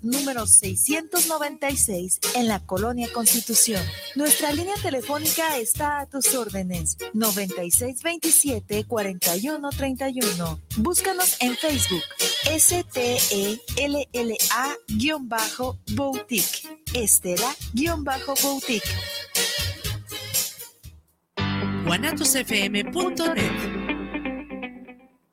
Número 696 en la Colonia Constitución. Nuestra línea telefónica está a tus órdenes 9627-4131. Búscanos en Facebook STELLA-Boutique. Estela-Boutique. guanatosfm.net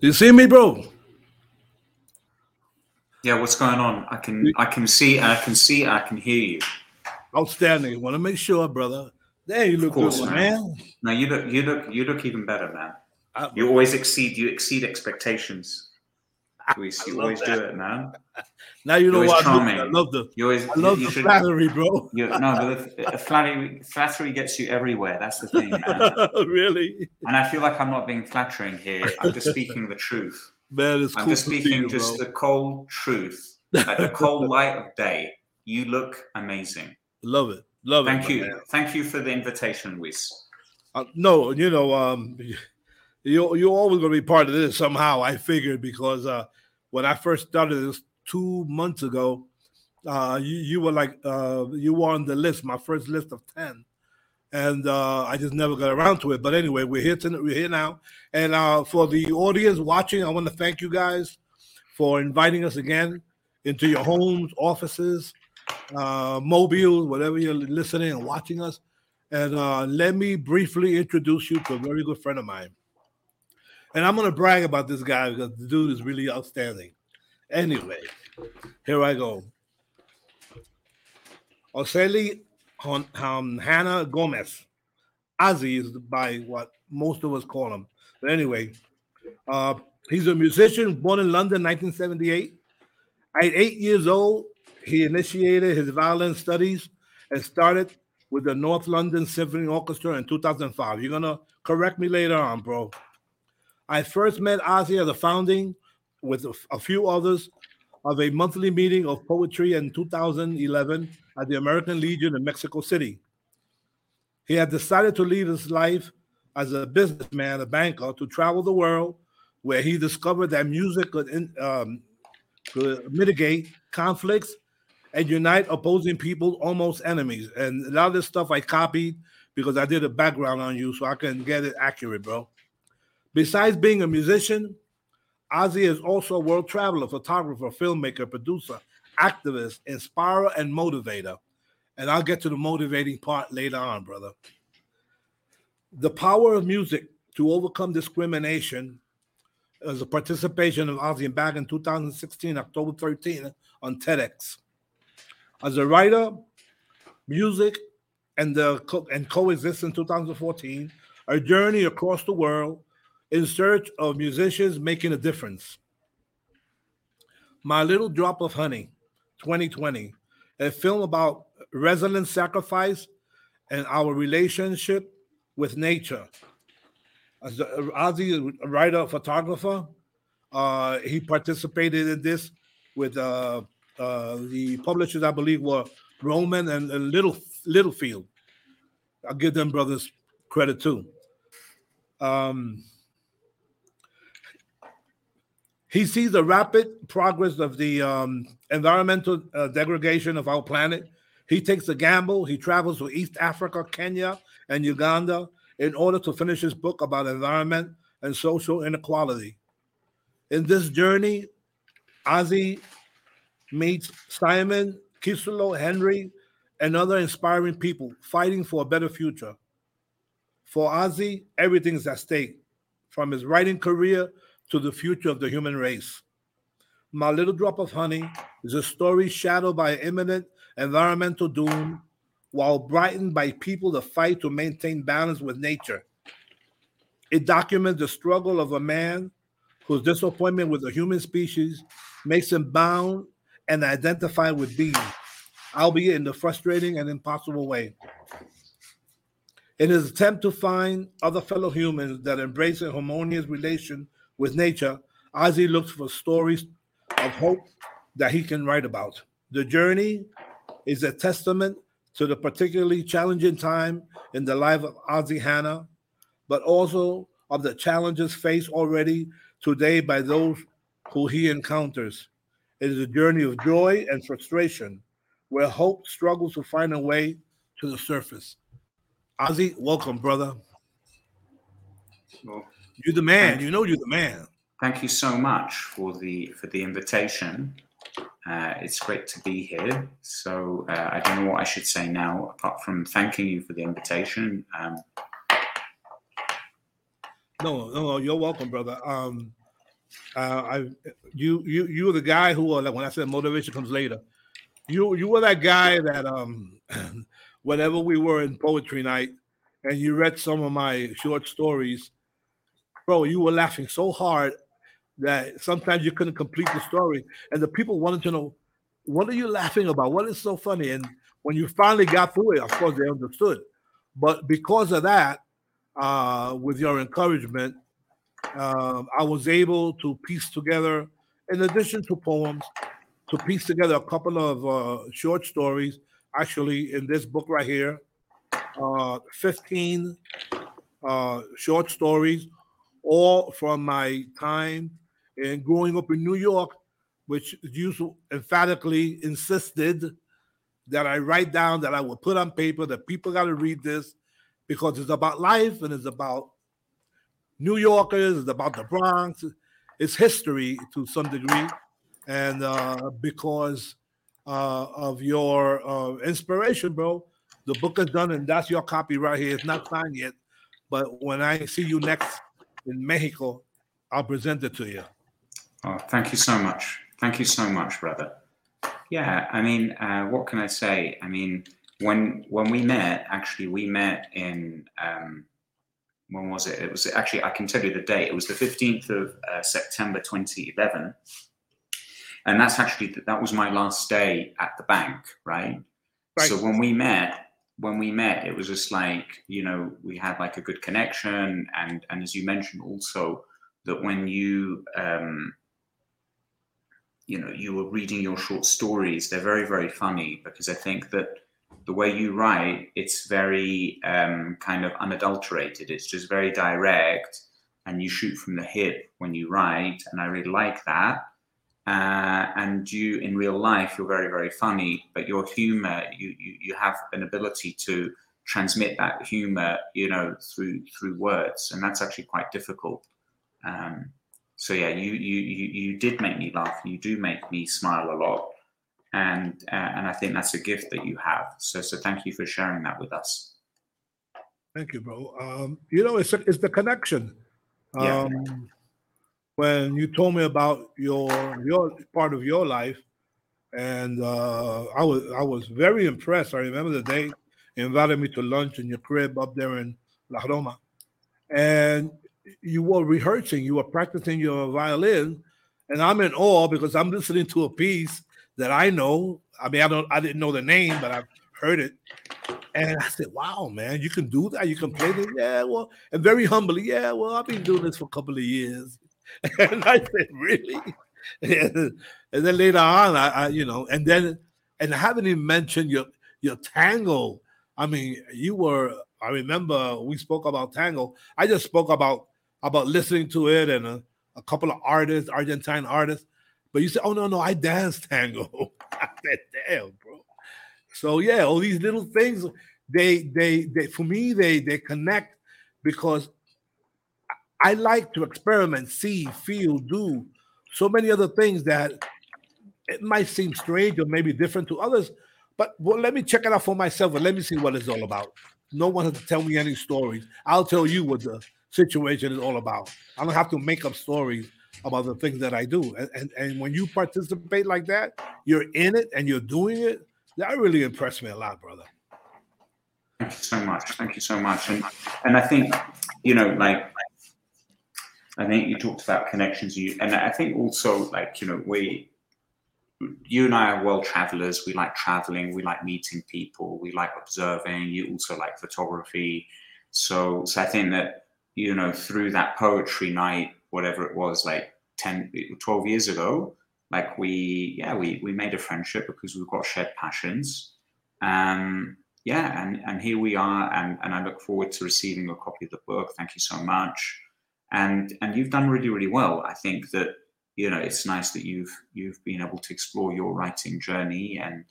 You see me, bro? Yeah, what's going on? I can I can see I can see I can hear you. Outstanding. Want to make sure, brother. There you look course, good, man. man. No, you look you look you look even better, man. I- You always exceed you exceed expectations. Luis, you always do it, man. Now you know what always I. I love the You always I love you the should- flattery, bro. You, no, but flattery flattery gets you everywhere. That's the thing, really, And I feel like I'm not being flattering here. I'm just speaking the truth. man. It's I'm cool just speaking you, just bro. the cold truth. At the cold light of day, you look amazing. Love it, love it. Thank you. man. Thank you for the invitation, Wiz. Uh, no, you know, um, you you're always going to be part of this somehow. I figured because uh, when I first started this two months ago, uh, you you were like uh, you were on the list, my first list of ten, and uh, I just never got around to it. But anyway, we're here tonight. We're here now, and uh, for the audience watching, I want to thank you guys for inviting us again into your homes, offices, uh, mobiles, whatever you're listening and watching us. And uh, let me briefly introduce you to a very good friend of mine. And I'm going to brag about this guy because the dude is really outstanding. Anyway, here I go. Oseli um, Hannah Gomez. Ozzy is by what most of us call him. But anyway, uh, he's a musician born in London, 1978. At eight years old, he initiated his violin studies and started with the North London Symphony Orchestra in 2005. You're gonna correct me later on, bro. I first met Ozzy at the founding with a, few others of a monthly meeting of poetry in 2011 at the American Legion in Mexico City. He had decided to lead his life as a businessman, a banker, to travel the world, where he discovered that music could, in, um, could mitigate conflicts and unite opposing people, almost enemies. And a lot of this stuff I copied because I did a background on you so I can get it accurate, bro. Besides being a musician, Ozzy is also a world traveler, photographer, filmmaker, producer, activist, inspirer, and motivator. And I'll get to the motivating part later on, brother. The power of music to overcome discrimination as a participation of Ozzy and back in 2016, October 13, on TEDx. As a writer, music, and the co- and coexist in 2014, a journey across the world in search of musicians making a difference. My Little Drop of Honey, 2020, a film about resilient sacrifice and our relationship with nature. As a, Ozzy writer, photographer, uh, he participated in this with uh, uh, the publishers, I believe, were Rowman and, and Little Littlefield. I'll give them brothers credit too. Um, he sees the rapid progress of the um, environmental uh, degradation of our planet. He takes a gamble. He travels to East Africa, Kenya, and Uganda in order to finish his book about environment and social inequality. In this journey, Ozzy meets Simon Kiselo Henry and other inspiring people fighting for a better future. For Ozzy, everything is at stake, from his writing career to the future of the human race. My Little Drop of Honey is a story shadowed by imminent environmental doom while brightened by people that fight to maintain balance with nature. It documents the struggle of a man whose disappointment with the human species makes him bound and identified with being, albeit in the frustrating and impossible way. In his attempt to find other fellow humans that embrace a harmonious relation with nature, Ozzy looks for stories of hope that he can write about. The journey is a testament to the particularly challenging time in the life of Ozzy Hanna, but also of the challenges faced already today by those who he encounters. It is a journey of joy and frustration where hope struggles to find a way to the surface. Ozzy, welcome, brother. Well, You're the man. You know you're the man. thank you so much for the for the invitation. Uh, it's great to be here. So uh, I don't know what I should say now, apart from thanking you for the invitation. Um, No, no, no, you're welcome, brother. Um, uh, I, you, you, you were the guy who, uh, like when I said motivation comes later, you, you were that guy that, um, whenever we were in poetry night, and you read some of my short stories, bro, you were laughing so hard that sometimes you couldn't complete the story, and the people wanted to know, what are you laughing about? What is so funny? And when you finally got through it, of course they understood, but because of that, uh, with your encouragement, um, I was able to piece together, in addition to poems, to piece together a couple of uh, short stories. Actually, in this book right here, uh, 15 uh, short stories, all from my time and growing up in New York, which used to emphatically insisted that I write down, that I would put on paper, that people got to read this because it's about life and it's about New Yorkers, it's about the Bronx, it's history to some degree, and uh, because uh, of your uh, inspiration, bro, the book is done, and that's your copy right here. It's not signed yet, but when I see you next in Mexico, I'll present it to you. oh, thank you so much. Thank you so much, brother. Yeah, I mean, uh, what can I say? I mean, when when we met, actually, we met in um, when was it? It was actually I can tell you the date. It was the fifteenth of uh, September, twenty eleven, and that's actually that was my last day at the bank, right? Right. So when we met, when we met, it was just like you know we had like a good connection, and and as you mentioned also that when you um, you know you were reading your short stories, they're very very funny because I think that the way you write, it's very um, kind of unadulterated. It's just very direct, and you shoot from the hip when you write, and I really like that. Uh, and you, in real life, you're very, very funny, but your humor, you, you, you have an ability to transmit that humor, you know, through through words, and that's actually quite difficult. Um, so yeah, you you you you did make me laugh. You do make me smile a lot and uh, and I think that's a gift that you have. So so thank you for sharing that with us. Thank you, bro. Um, you know, it's it's the connection. Yeah. When you told me about your your part of your life, and uh, I was I was very impressed. I remember the day you invited me to lunch in your crib up there in La Roma, and you were rehearsing, you were practicing your violin, and I'm in awe because I'm listening to a piece that I know. I mean, I don't, I didn't know the name, but I've heard it. And I said, "Wow, man, you can do that. You can play this." Yeah, well, and very humbly, yeah, well, I've been doing this for a couple of years. And I said, "Really?" And, then later on, I, I, you know, and then, and I haven't even mentioned your your tango. I mean, you were. I remember we spoke about tango. I just spoke about about listening to it and a, a couple of artists, Argentine artists. But you said, "Oh no, no, I dance tango." I said, "Damn, bro." So yeah, all these little things, they they they for me they they connect because I like to experiment, see, feel, do so many other things that it might seem strange or maybe different to others, but well, let me check it out for myself and let me see what it's all about. No one has to tell me any stories. I'll tell you what the situation is all about. I don't have to make up stories about the things that I do. And, and, and when you participate like that, you're in it and you're doing it. That really impressed me a lot, brother. Thank you so much. Thank you so much. And and I think you know, like I think you talked about connections. You and I think also like you know we you and I are world travelers. We like traveling. We like meeting people. We like observing. You also like photography. So, so I think that you know through that poetry night, whatever it was, like 10, 12 years ago, like we yeah we we made a friendship because we've got shared passions. Um, yeah, and and here we are, and and I look forward to receiving a copy of the book. Thank you so much. And and you've done really really well. I think that you know it's nice that you've you've been able to explore your writing journey and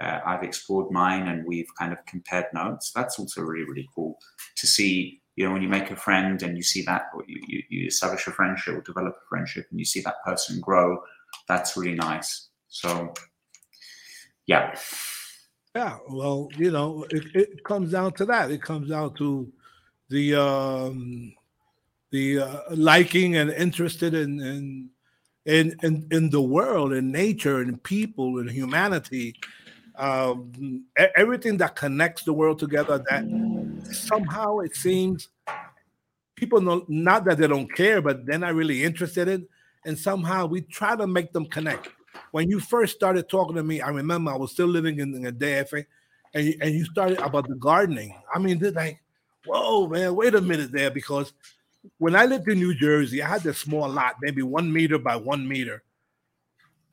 uh, I've explored mine and we've kind of compared notes. That's also really really cool to see. You know, when you make a friend and you see that, you, you, you establish a friendship or develop a friendship, and you see that person grow, that's really nice. So, yeah. Yeah, well, you know, it, it comes down to that. It comes down to the um, the uh, liking and interested in, in in in in the world, in nature, and people, and humanity, um, everything that connects the world together. That somehow it seems people know not that they don't care, but they're not really interested in, and somehow we try to make them connect. When you first started talking to me, I remember I was still living in, in a DF, and you, and you started about the gardening. I mean, they're like, whoa, man, wait a minute there, because when I lived in New Jersey, I had this small lot, maybe one meter by one meter,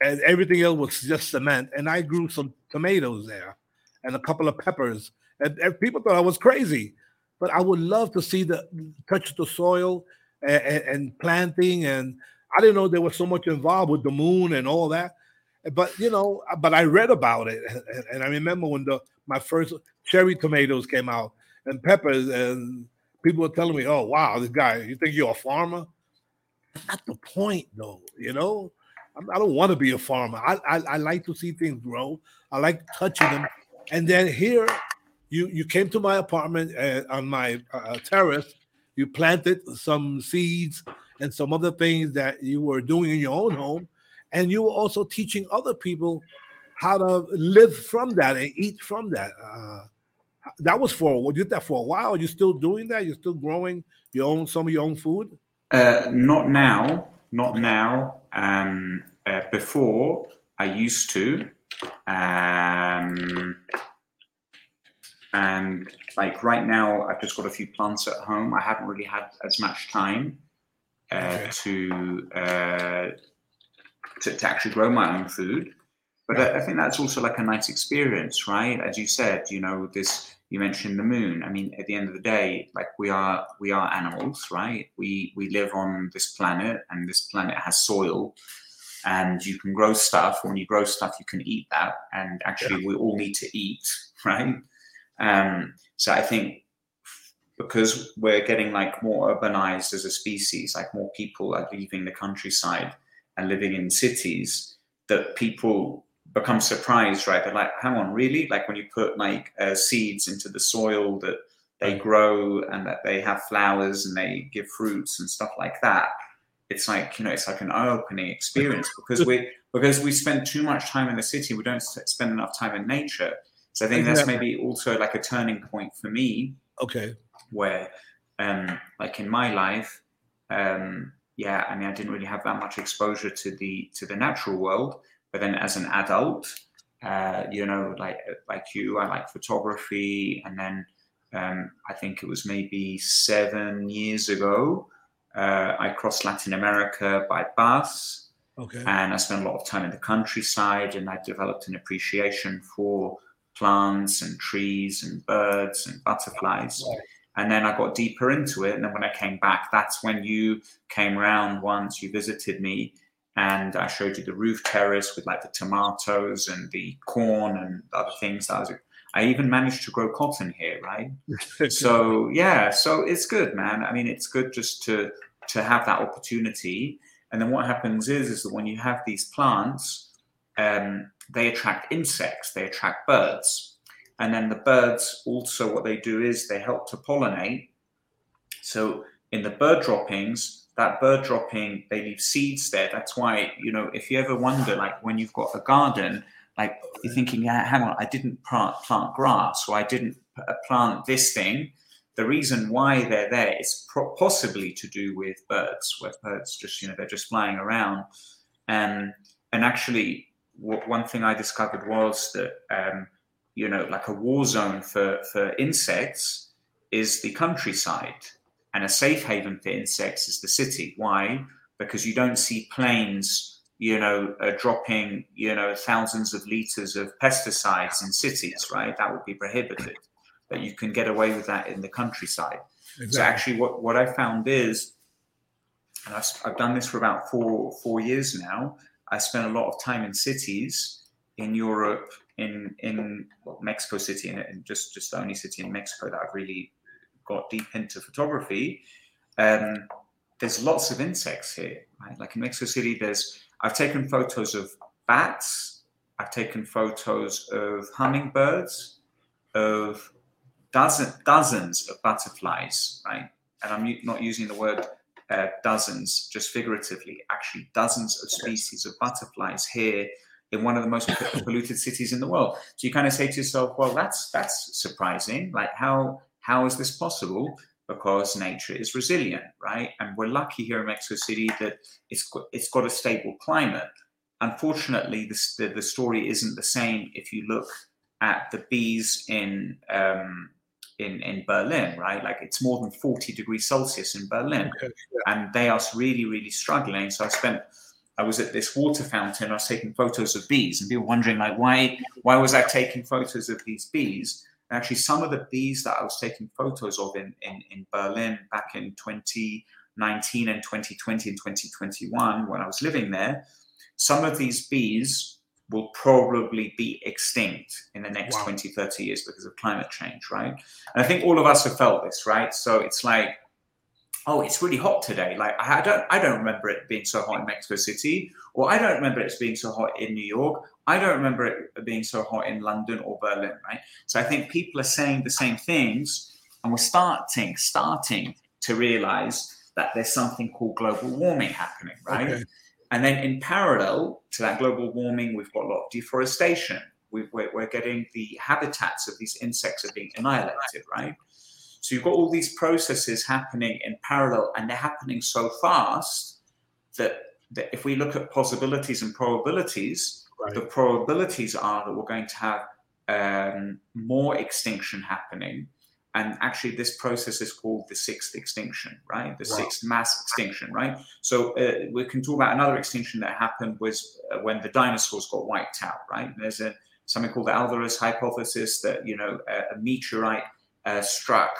and everything else was just cement. And I grew some tomatoes there and a couple of peppers. And, and people thought I was crazy, but I would love to see the touch the soil and, and, and planting. And I didn't know there was so much involved with the moon and all that. But you know, but I read about it, and, and I remember when the my first cherry tomatoes came out and peppers and people are telling me, "Oh, wow, this guy, you think you're a farmer?" That's not the point, though. You know, I don't want to be a farmer. I, I, I like to see things grow. I like touching them. And then here, you you came to my apartment uh, on my uh, terrace. You planted some seeds and some other things that you were doing in your own home, and you were also teaching other people how to live from that and eat from that. Uh, that was for you did that for a while. Are you still doing that? You're still growing your own some of your own food? Uh, not now, not now. Um, uh, before I used to, um, and like right now, I've just got a few plants at home. I haven't really had as much time uh, okay. to, uh, to to actually grow my own food. But I, I think that's also like a nice experience, right? As you said, you know, this you mentioned the moon. I mean at the end of the day like we are we are animals right? We we live on this planet and this planet has soil and you can grow stuff. When you grow stuff you can eat that and actually yeah. we all need to eat right? Um so i think because we're getting like more urbanized as a species like more people are leaving the countryside and living in cities that people become surprised, right? They're like, hang on, really? Like when you put like uh, seeds into the soil that they grow and that they have flowers and they give fruits and stuff like that. It's like you know, it's like an eye-opening experience because we because we spend too much time in the city, we don't spend enough time in nature. So I think that's maybe also like a turning point for me. Okay. Where, um, like in my life, um, yeah, I mean, I didn't really have that much exposure to the to the natural world but then as an adult, uh, you know, like like you, I like photography, and then um, I think it was maybe seven years ago, uh, I crossed Latin America by bus. Okay. And I spent a lot of time in the countryside, and I developed an appreciation for plants and trees and birds and butterflies. Right. And then I got deeper into it. And then when I came back, that's when you came around once, you visited me, and I showed you the roof terrace with like the tomatoes and the corn and other things. I was, I even managed to grow cotton here, right? so yeah, so it's good, man. I mean, it's good just to to have that opportunity. And then what happens is, is that when you have these plants, um, they attract insects, they attract birds. And then the birds also, what they do is they help to pollinate. So in the bird droppings, that bird dropping, they leave seeds there. That's why, you know, if you ever wonder, like when you've got a garden, like you're thinking, yeah, hang on, I didn't plant, plant grass or I didn't uh, plant this thing. The reason why they're there is pro- possibly to do with birds, where birds just, you know, they're just flying around. Um, and actually, w- one thing I discovered was that, um, you know, like a war zone for, for insects is the countryside, and a safe haven for insects is the city. Why? Because you don't see planes, you know, uh, dropping, you know, thousands of liters of pesticides in cities, right? That would be prohibited. But you can get away with that in the countryside. So actually, what, what I found is, and I've, I've done this for about four four years now. I spent a lot of time in cities in Europe, in in well, Mexico City, and, and just just the only city in Mexico that I've really got deep into photography. Um, there's lots of insects here, right? Like in Mexico City, there's I've taken photos of bats, I've taken photos of hummingbirds, of dozen, dozens of butterflies, right? And I'm not using the word uh, dozens just figuratively, actually, dozens of species of butterflies here in one of the most polluted cities in the world. So you kind of say to yourself, well, that's that's surprising. Like how how is this possible? Because nature is resilient, right? And we're lucky here in Mexico City that it's got, it's got a stable climate. Unfortunately, this, the, the story isn't the same if you look at the bees in um, in in Berlin, right? Like it's more than 40 degrees Celsius in Berlin, Okay, and they are really really struggling. So I spent I was at this water fountain. I was taking photos of bees, and people were wondering like why why was I taking photos of these bees? Actually, some of the bees that I was taking photos of in in, in Berlin back in 2019 and 2020 and 2021 when I was living there, some of these bees will probably be extinct in the next Wow. 20, 30 years because of climate change, right? And I think all of us have felt this, right? So it's like, oh, it's really hot today. Like I don't, I don't remember it being so hot in Mexico City, or I don't remember it being so hot in New York. I don't remember it being so hot in London or Berlin, right? So I think people are saying the same things, and we're starting, starting to realize that there's something called global warming happening, right? Okay. And then in parallel to that global warming, we've got a lot of deforestation. We've, we're, we're getting the habitats of these insects are being annihilated, right? So you've got all these processes happening in parallel, and they're happening so fast that, that if we look at possibilities and probabilities, Right. the probabilities are that we're going to have um, more extinction happening. And actually, this process is called the sixth extinction, right? The Wow. sixth mass extinction, right? So uh, we can talk about another extinction that happened was uh, when the dinosaurs got wiped out, right? There's a something called the Alvarez hypothesis that you know a, a meteorite uh, struck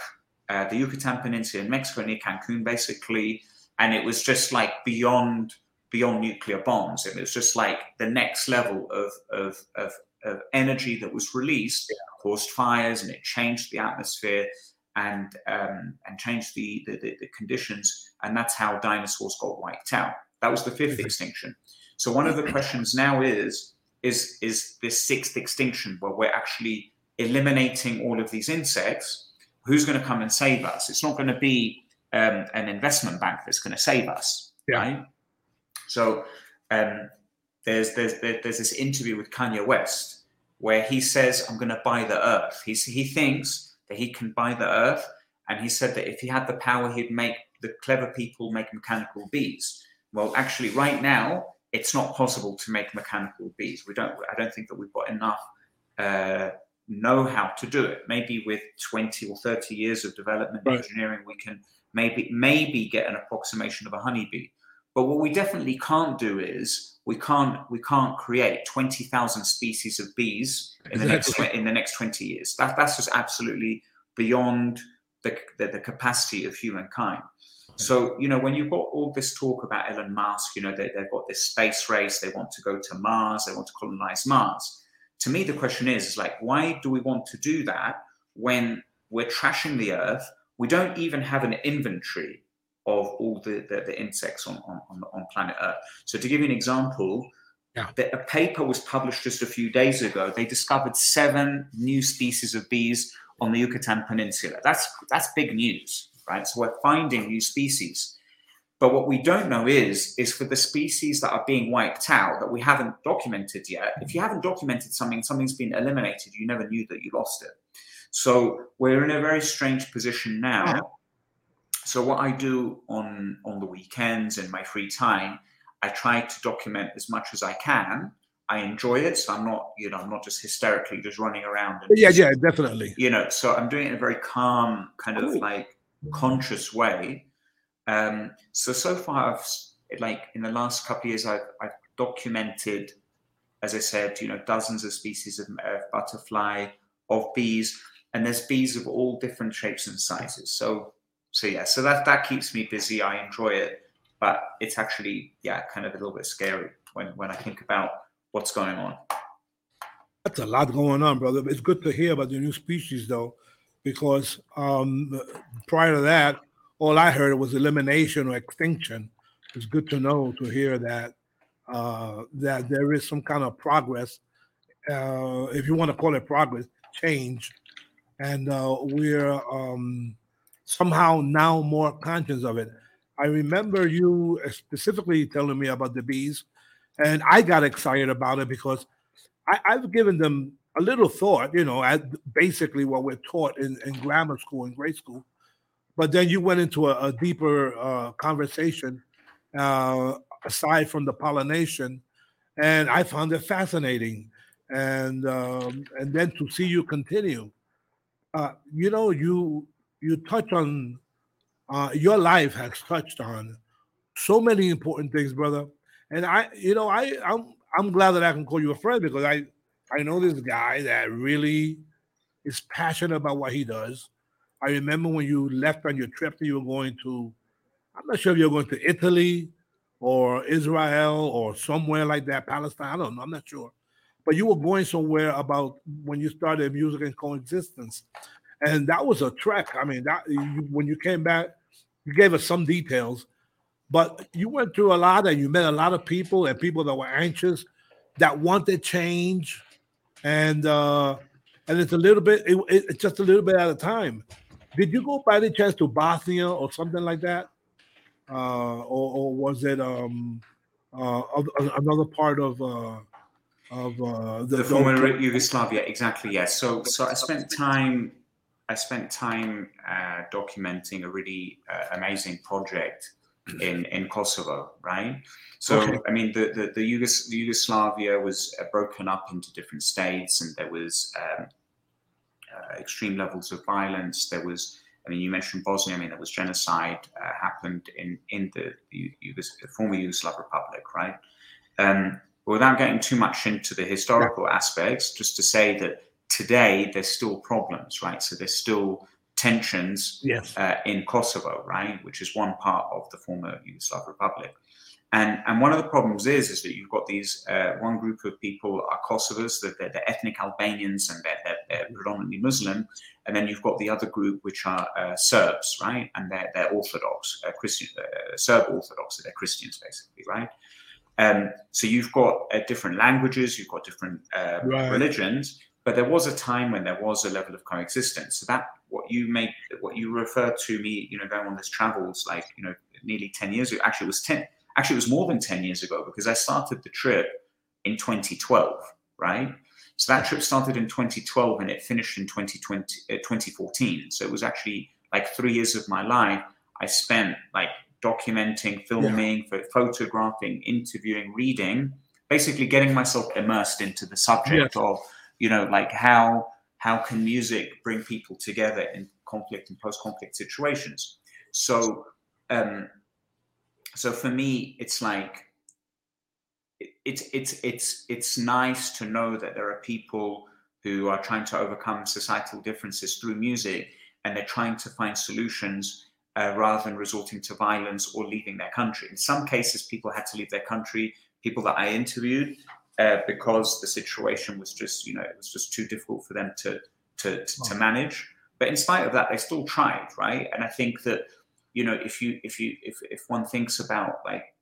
uh, the Yucatan Peninsula in Mexico near Cancun, basically, and it was just like beyond beyond nuclear bombs. It was just like the next level of of, of, of energy that was released caused fires and it changed the atmosphere and um, and changed the, the, the, conditions and that's how dinosaurs got wiped out that was the 5th Mhm. extinction so one of the questions now is is is this sixth extinction where we're actually eliminating all of these insects who's going to come and save us it's not going to be um, an investment bank that's going to save us Yeah. right so um, there's, there's there's this interview with Kanye West where he says, "I'm going to buy the earth." He he thinks that he can buy the earth, and he said that if he had the power, he'd make the clever people make mechanical bees. Well, actually, right now, it's not possible to make mechanical bees. We don't. I don't think that we've got enough uh, know-how to do it. Maybe with 20 or 30 years of development Right. engineering, we can maybe maybe get an approximation of a honeybee. But what we definitely can't do is we can't we can't create twenty thousand species of bees in the next Exactly. in the next twenty years. That that's just absolutely beyond the, the, the capacity of humankind. So you know when you've got all this talk about Elon Musk, you know they, they've got this space race. They want to go to Mars. They want to colonize Mars. To me, the question is, is like why do we want to do that when we're trashing the Earth? We don't even have an inventory of all the, the, the insects on, on, on, planet Earth. So to give you an example, Yeah. The, a paper was published just a few days ago. They discovered seven new species of bees on the Yucatan Peninsula. That's that's big news, right? So we're finding new species. But what we don't know is, is for the species that are being wiped out that we haven't documented yet, if you haven't documented something, something's been eliminated, you never knew that you lost it. So we're in a very strange position now. So what I do on on the weekends and my free time, I try to document as much as I can. I enjoy it, so I'm not, you know, I'm not just hysterically just running around. And Yeah, just- yeah, definitely. you know so i'm doing it in a very calm kind of Cool. like conscious way um so so far i've like in the last couple of years i've, I've documented as i said you know dozens of species of, of butterfly of bees and there's bees of all different shapes and sizes so so yeah so that that keeps me busy i enjoy it but it's actually yeah kind of a little bit scary when when i think about what's going on That's a lot going on, brother. It's good to hear about the new species, though, because um, prior to that, all I heard was elimination or extinction. It's good to know to hear that uh, that there is some kind of progress, uh, if you want to call it progress, change, and uh, we're um, somehow now more conscious of it. I remember you specifically telling me about the bees, and I got excited about it because I, I've given them a little thought, you know, at basically what we're taught in, in grammar school and grade school. But then you went into a, a deeper uh, conversation uh, aside from the pollination, and I found it fascinating. And um, and then to see you continue, uh, you know, you you touch on uh, your life has touched on so many important things, brother. And I, you know, I I'm I'm glad that I can call you a friend because I I know this guy that really is passionate about what he does. I remember when you left on your trip that you were going to, I'm not sure if you're going to Italy or Israel or somewhere like that, Palestine. I don't know. I'm not sure. But you were going somewhere about when you started music and coexistence. And that was a trek. I mean, that you, when you came back, you gave us some details, but you went through a lot and you met a lot of people and people that were anxious that wanted change and uh and it's a little bit it, it- it's just a little bit at a time did you go by any chance to bosnia or something like that uh or, or was it um uh another part of uh of uh the, former Yugoslavia, exactly. Yes. So, so I spent time. I spent time uh, documenting a really uh, amazing project in in Kosovo, right? So, Okay. I mean, the the, the Yugos- Yugoslavia was uh, broken up into different states, and there was um, uh, extreme levels of violence. There was, I mean, you mentioned Bosnia. I mean, there was genocide uh, happened in in the, the Yugos- former Yugoslav Republic, right? Um, without getting too much into the historical aspects, just to say that today there's still problems, right? So there's still tensions yes uh, in Kosovo, right, which is one part of the former Yugoslav Republic. And, and one of the problems is is that you've got these uh, one group of people are Kosovars, that they're, they're ethnic Albanians and they're, they're, they're predominantly Muslim, and then you've got the other group which are uh, Serbs, right, and they're, they're Orthodox uh, Christian, uh, Serb Orthodox, so they're Christians basically, right. Um, so you've got uh, different languages, you've got different uh, Right. religions, but there was a time when there was a level of coexistence. So that what you make, what you refer to me, you know, going on this travels like you know nearly ten years ago. Actually, it was ten. Actually, it was more than ten years ago because I started the trip in 2012, right? So that trip started in 2012 and it finished in 2020, uh, 2014. So it was actually like three years of my life I spent like documenting, filming, pho- photographing, interviewing, reading, basically getting myself immersed into the subject of, you know, like how how can music bring people together in conflict and post-conflict situations. So, um, so for me, it's like it's it's it's it's nice to know that there are people who are trying to overcome societal differences through music and they're trying to find solutions uh, rather than resorting to violence or leaving their country. In some cases, people had to leave their country. People that I interviewed, uh, because the situation was just, you know, it was just too difficult for them to to to, to manage. But in spite of that, they still tried, right? And I think that, you know, if you if you if if one thinks about like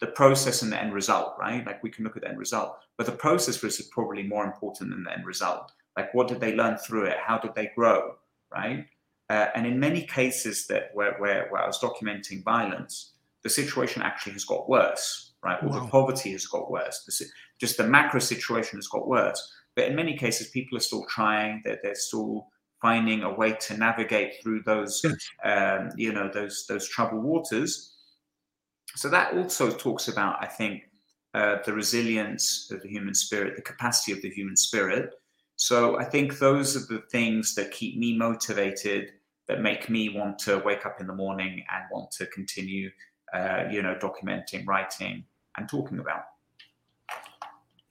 the process and the end result, right? Like we can look at the end result, but the process was probably more important than the end result. Like what did they learn through it? How did they grow, right? Uh, and in many cases that where, where, where I was documenting violence, the situation actually has got worse, right? Or Wow. the poverty has got worse. The, just the macro situation has got worse. But in many cases, people are still trying. They're, they're still finding a way to navigate through those, um, you know, those those troubled waters. So that also talks about, I think, uh, the resilience of the human spirit, the capacity of the human spirit. So I think those are the things that keep me motivated, that make me want to wake up in the morning and want to continue, uh, you know, documenting, writing, and talking about.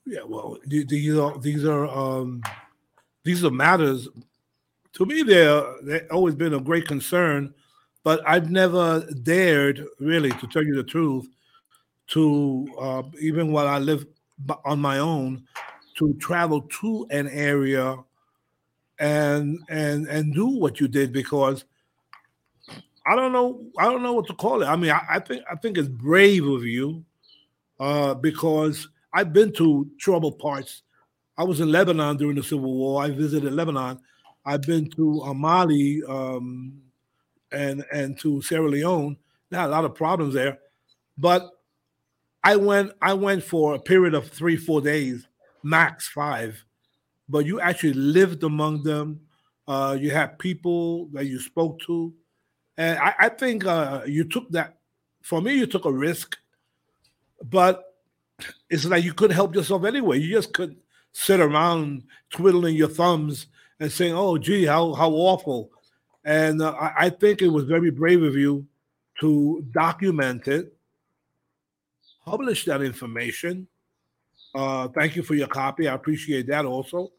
Yeah, well, these are these are um, these are matters. To me, they're they've always been a great concern, but I've never dared, really, to tell you the truth, to uh, even while I live on my own, to travel to an area and and and do what you did because I don't know I don't know what to call it. I mean, I, I think I think it's brave of you uh, because I've been to troubled parts. I was in Lebanon during the Civil War. I visited Lebanon. I've been to uh, Mali um, and and to Sierra Leone. Are a lot of problems there, but I went I went for a period of three four days, max five. But you actually lived among them. Uh, you had people that you spoke to, and I, I think uh, you took that. For me, you took a risk, but it's like you couldn't help yourself anyway. You just couldn't sit around twiddling your thumbs and saying, "Oh, gee, how how awful." And uh, I, I think it was very brave of you to document it, publish that information. Uh, thank you for your copy. I appreciate that also,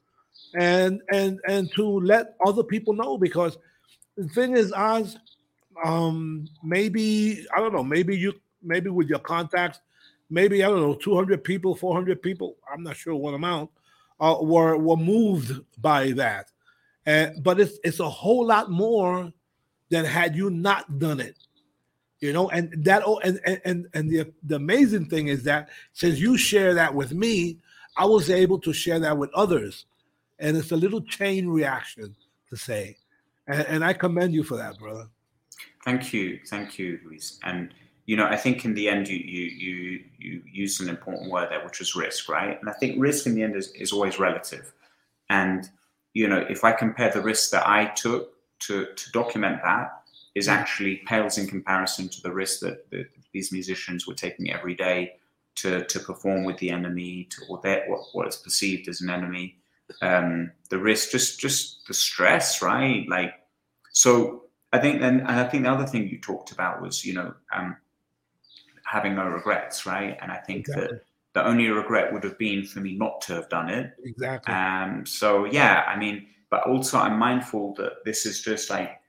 and and and to let other people know because the thing is, Oz, um, maybe I don't know, maybe you maybe with your contacts maybe I don't know, 200 people, 400 people, I'm not sure what amount, uh, were were moved by that. And but it's it's a whole lot more than had you not done it. You know, and that oh, and and and, and the, the amazing thing is that since you share that with me, I was able to share that with others. And it's a little chain reaction to say. And, and I commend you for that, brother. Thank you, thank you, Luis. And you know, I think in the end, you you you you used an important word there, which was risk, right? And I think risk in the end is, is always relative. And you know, if I compare the risk that I took to to document that, is actually pales in comparison to the risk that, that these musicians were taking every day to to perform with the enemy, to or their, what what is perceived as an enemy. Um, the risk, just just the stress, right? Like, so I think then, and I think the other thing you talked about was, you know, um, having no regrets, right? And I think Exactly. that the only regret would have been for me not to have done it. Exactly. Um, so yeah, I mean, but also I'm mindful that this is just like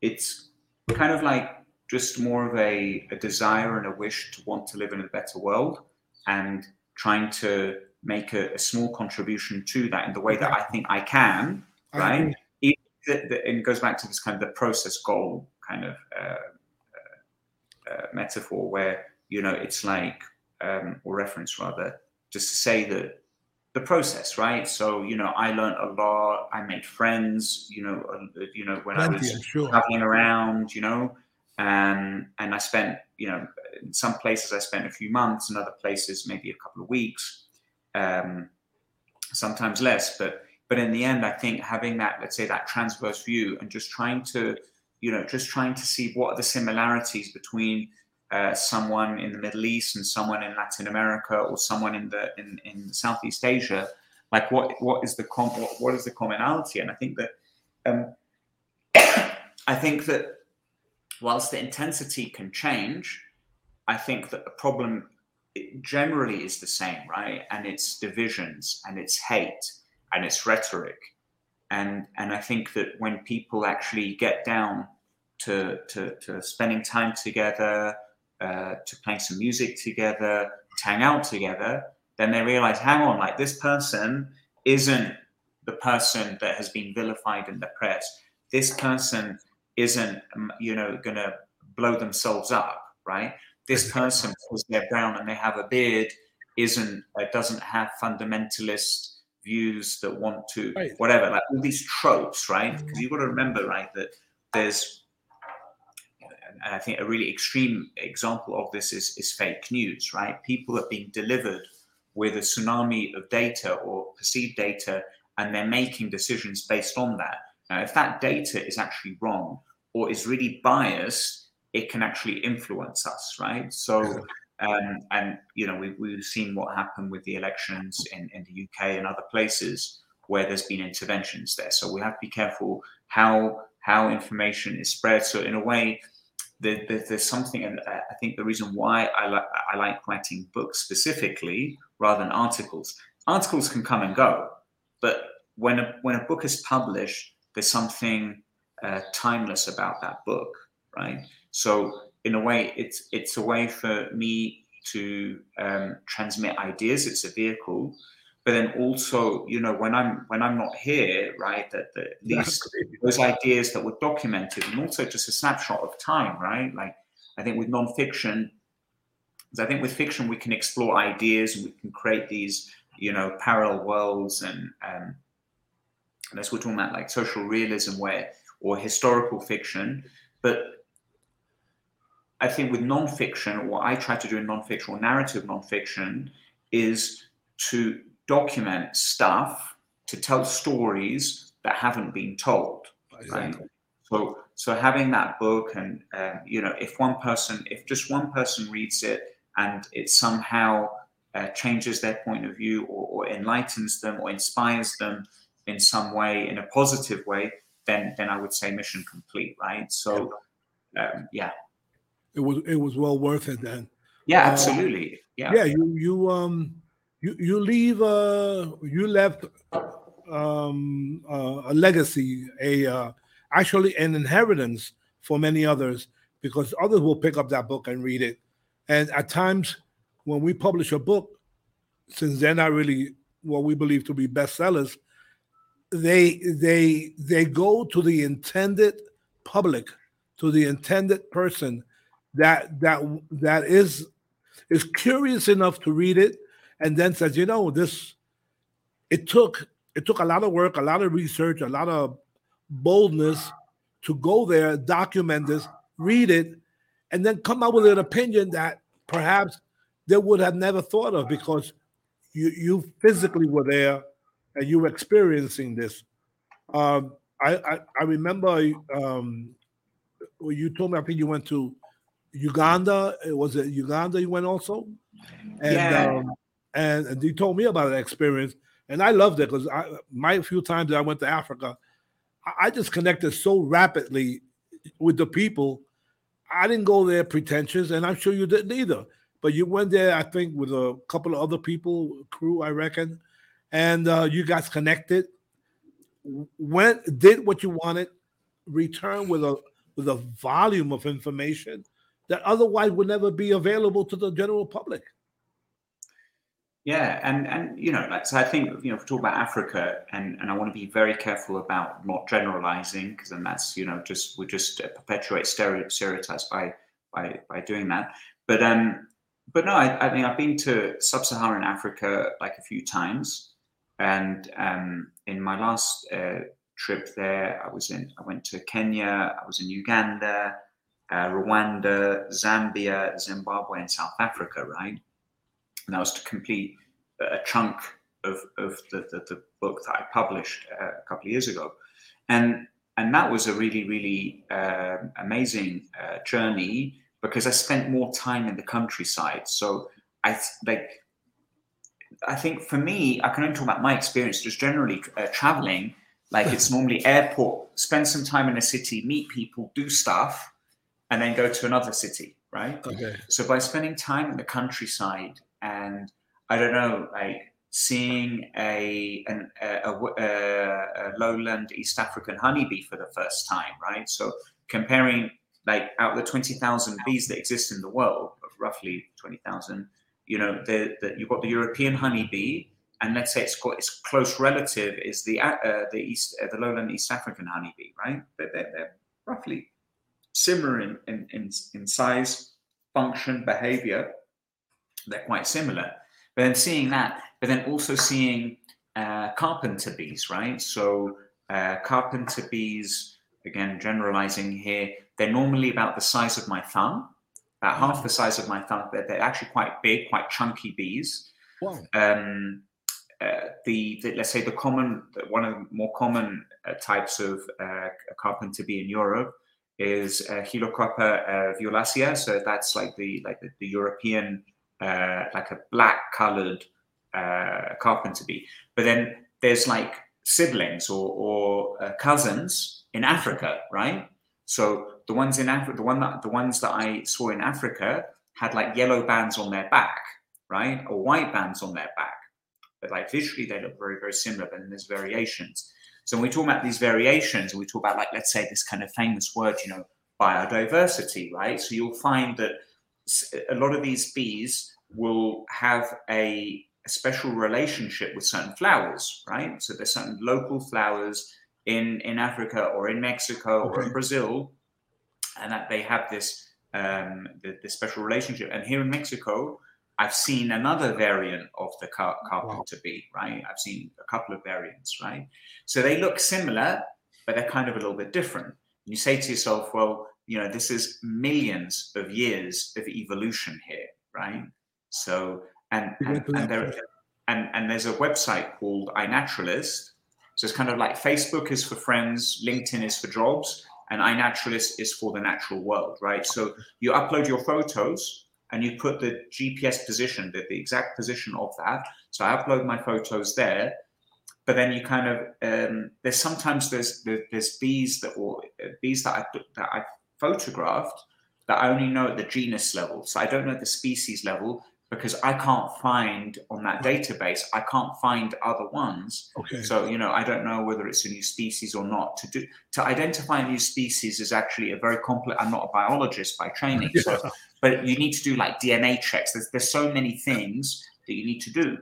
it's kind of like just more of a, a desire and a wish to want to live in a better world and trying to make a, a small contribution to that in the way that I think I can, right? agree. The- the- and it goes back to this kind of the process goal kind of uh, uh, metaphor where you know it's like um, or reference rather just to say that the process right so you know i learned a lot i made friends you know uh, you know when i Plenty, was I'm sure. traveling around you know um, and i spent you know in some places i spent a few months in other places maybe a couple of weeks um, sometimes less but but in the end i think having that let's say that transverse view and just trying to you know just trying to see what are the similarities between uh, someone in the middle east and someone in latin america or someone in the in, in southeast asia like what what is the com- what, what is the commonality? And i think that um, i think that whilst the intensity can change i think that the problem generally is the same right? And it's divisions and it's hate and it's rhetoric. And and I think that when people actually get down to to, to spending time together, uh, to play some music together, to hang out together, then they realize, hang on, like this person isn't the person that has been vilified in the press. This person isn't, um, you know, going to blow themselves up, right? this person because they're brown and they have a beard isn't uh, doesn't have fundamentalist views that want to Right. whatever like all these tropes right because you've got to remember right that there's and I think a really extreme example of this is, is fake news, right? People are being delivered with a tsunami of data or perceived data, and they're making decisions based on that. Now, if that data is actually wrong or is really biased, it can actually influence us, right? So, um, and you know, we, we've seen what happened with the elections in, in the UK and other places where there's been interventions there. So we have to be careful how how information is spread. So in a way, there, there, there's something, and I think the reason why I like I like writing books specifically rather than articles. Articles can come and go, but when a when a book is published, there's something uh, timeless about that book, right? So in a way, it's it's a way for me to um, transmit ideas. It's a vehicle, but then also, you know, when I'm when I'm not here, right, that, that these those ideas that were documented, and also just a snapshot of time, right? Like I think with nonfiction, I think with fiction we can explore ideas and we can create these, you know, parallel worlds and um, unless we're talking about like social realism where or historical fiction, but I think with nonfiction, what I try to do in nonfiction or narrative nonfiction is to document stuff, to tell stories that haven't been told. Exactly. So, so having that book, and um, you know, if one person, if just one person reads it, and it somehow uh, changes their point of view, or, or enlightens them, or inspires them in some way, in a positive way, then then I would say mission complete, right? So, um, yeah, It was it was well worth it then. yeah, Uh, absolutely, yeah, yeah you you um you you leave uh you left um uh, a legacy a uh, actually an inheritance for many others because others will pick up that book and read it. And at times when we publish a book since they're not really what we believe to be bestsellers they they they go to the intended public to the intended person that that that is is curious enough to read it and then says you know this it took it took a lot of work a lot of research a lot of boldness to go there document this read it and then come up with an opinion that perhaps they would have never thought of because you you physically were there and you were experiencing this. Um i i, I remember um you told me i think you went to uganda. Was it uganda you went also? And Yeah. um, and, and you told me about that experience and i loved it because i my few times that i went to africa I, I just connected so rapidly with the people. I didn't go there pretentious and i'm sure you didn't either but you went there i think with a couple of other people crew i reckon and uh, you guys connected went did what you wanted returned with a with a volume of information that otherwise would never be available to the general public Yeah, and and you know, like so, I think you know, if we talk about Africa, and and I want to be very careful about not generalizing, because then that's you know, just we just perpetuate stereotypes by by by doing that. But um, but no, I, I mean, I've been to sub-Saharan Africa like a few times, and um, in my last uh, trip there, I was in, I went to Kenya, I was in Uganda, uh, Rwanda, Zambia, Zimbabwe, and South Africa, right? And that was to complete a chunk of, of the, the, the book that I published uh, a couple of years ago. And, and that was a really, really um amazing uh, journey because I spent more time in the countryside. So I like, I think for me, I can only talk about my experience just generally uh, traveling. Like it's normally airport, spend some time in a city, meet people, do stuff, and then go to another city, right? okay So by spending time in the countryside and I don't know, like seeing a an, a, a, a- lowland East African honeybee for the first time, right? So comparing like out of the twenty thousand bees that exist in the world, roughly twenty thousand, you know, the, the, you've got the European honeybee, and let's say it's got its close relative is the uh, the East uh, the lowland East African honeybee, right? They're, they're, they're roughly similar in, in, in, in size function, behavior, they're quite similar. But then seeing that, but then also seeing uh, carpenter bees, right? So uh, carpenter bees, again, generalizing here, they're normally about the size of my thumb, about half the size of my thumb. They're, they're actually quite big, quite chunky bees. Wow. Um, uh, the, the let's say the common one of the more common uh, types of uh, carpenter bee in Europe is uh, Xylocopa uh, violacea. So that's like the like the, the European uh, like a black colored uh, carpenter bee. But then there's like siblings or, or uh, cousins in Africa, right? So the ones in Africa, the one that the ones that I saw in Africa had like yellow bands on their back, right, or white bands on their back. But like visually, they look very very similar. But then there's variations. So when we talk about these variations, and we talk about like let's say this kind of famous word, you know, biodiversity, right? So you'll find that a lot of these bees will have a, a, special relationship with certain flowers, right? So there's certain local flowers in in Africa or in Mexico okay. or in Brazil, and that they have this um, the, this special relationship. And here in Mexico, I've seen another variant of the car- carpenter wow. bee, right? I've seen a couple of variants, right? So they look similar, but they're kind of a little bit different. You say to yourself, well, you know, this is millions of years of evolution here, right? So, and and, and there, and, and there's a website called iNaturalist. So it's kind of like Facebook is for friends, LinkedIn is for jobs, and iNaturalist is for the natural world, right? So you upload your photos and you put the GPS position, the, the exact position of that. So I upload my photos there, but then you kind of um, there's sometimes there's there's bees that will bees that I that I photographed that I only know at the genus level. So I don't know the species level because I can't find on that database, I can't find other ones. Okay. So, you know, I don't know whether it's a new species or not. To do to identify a new species is actually a very complex I'm not a biologist by training, yeah. so but you need to do like DNA checks. There's there's so many things that you need to do.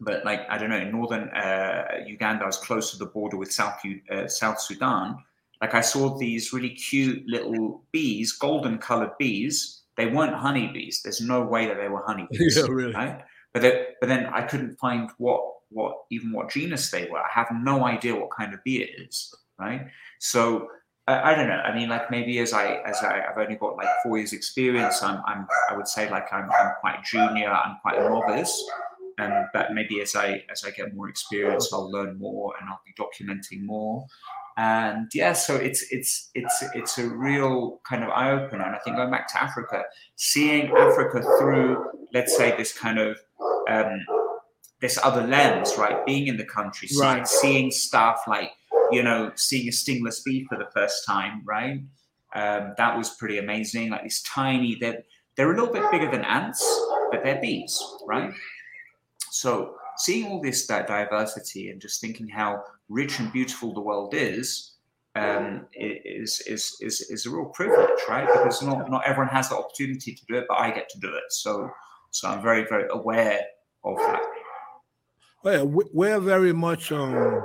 But like I don't know, in northern uh, Uganda, is close to the border with South uh, South Sudan like I saw these really cute little bees, golden colored bees. They weren't honeybees. There's no way that they were honeybees. yeah, really. Right? But they, but then I couldn't find what what even what genus they were. I have no idea what kind of bee it is. Right. So I, I don't know. I mean, like maybe as I as I, have only got like four years experience, I'm, I'm I would say like I'm, I'm quite junior. I'm quite a novice. And but maybe as I as I get more experience, I'll learn more and I'll be documenting more and yeah so it's it's it's it's a real kind of eye opener and i think going back to africa seeing africa through let's say this kind of um, this other lens right? Being in the countryside right. seeing stuff like you know seeing a stingless bee for the first time right? Um, that was pretty amazing. Like these tiny they're they're a little bit bigger than ants but they're bees right? So seeing all this that diversity and just thinking how rich and beautiful the world is, um, is, is, is, is a real privilege, right? Because not, not everyone has the opportunity to do it, but I get to do it. So, so I'm very, very aware of that. Well, we're very much um,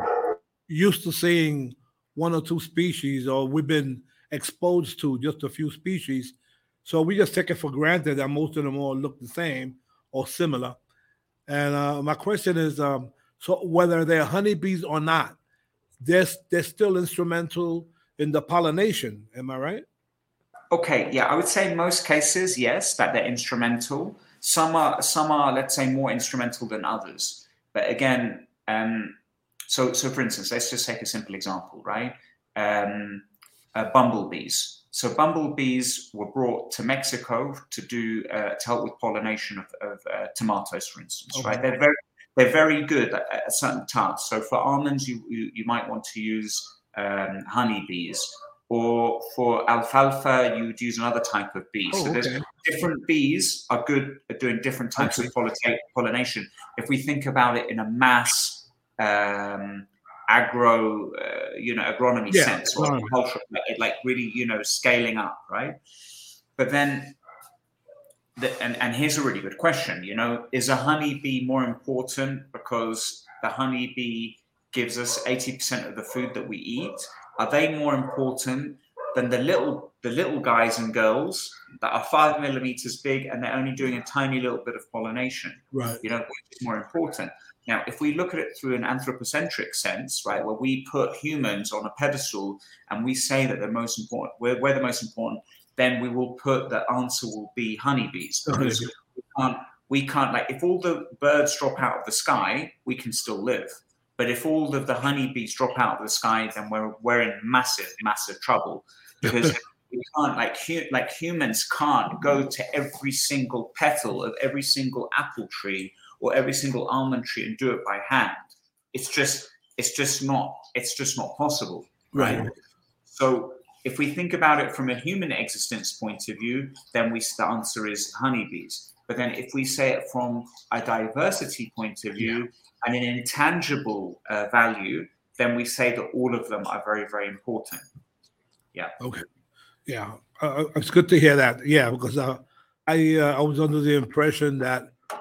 used to seeing one or two species, or we've been exposed to just a few species. So we just take it for granted that most of them all look the same or similar. And uh, my question is, um, so whether they're honeybees or not, they're they're still instrumental in the pollination. Am I right? Okay, yeah, I would say in most cases, yes, that they're instrumental. Some are some are, let's say, more instrumental than others. But again, um, so so for instance, let's just take a simple example, right? Um, uh, bumblebees. So bumblebees were brought to Mexico to do uh, to help with pollination of, of uh, tomatoes, for instance. Okay. Right? They're very they're very good at, at certain tasks. So for almonds, you, you, you might want to use um, honeybees. Or for alfalfa, you would use another type of bee. Oh, so there's okay. different bees are good at doing different types okay. of pollination. If we think about it in a mass um, agro, uh, you know, agronomy yeah, sense, or culture, like, like really, you know, scaling up, right? But then the, and, and here's a really good question you know is a honeybee more important because the honeybee gives us 80% of the food that we eat are they more important than the little the little guys and girls that are five millimeters big and they're only doing a tiny little bit of pollination. Right. You know, which is more important. Now, if we look at it through an anthropocentric sense, right, where we put humans on a pedestal and we say that they're most important, we're, we're the most important, then we will put the answer will be honeybees oh, because we can't we can't like if all the birds drop out of the sky, we can still live. But if all of the honeybees drop out of the sky, then we're we're in massive massive trouble because we can't like hu- like humans can't go to every single petal of every single apple tree or every single almond tree and do it by hand. It's just it's just not it's just not possible, right? So if we think about it from a human existence point of view, then we the answer is honeybees. But then if we say it from a diversity point of view and an intangible uh, value, then we say that all of them are very very important. Yeah. Okay. Yeah, uh, uh, it's good to hear that. Yeah, because uh, I uh, I was under the impression that uh,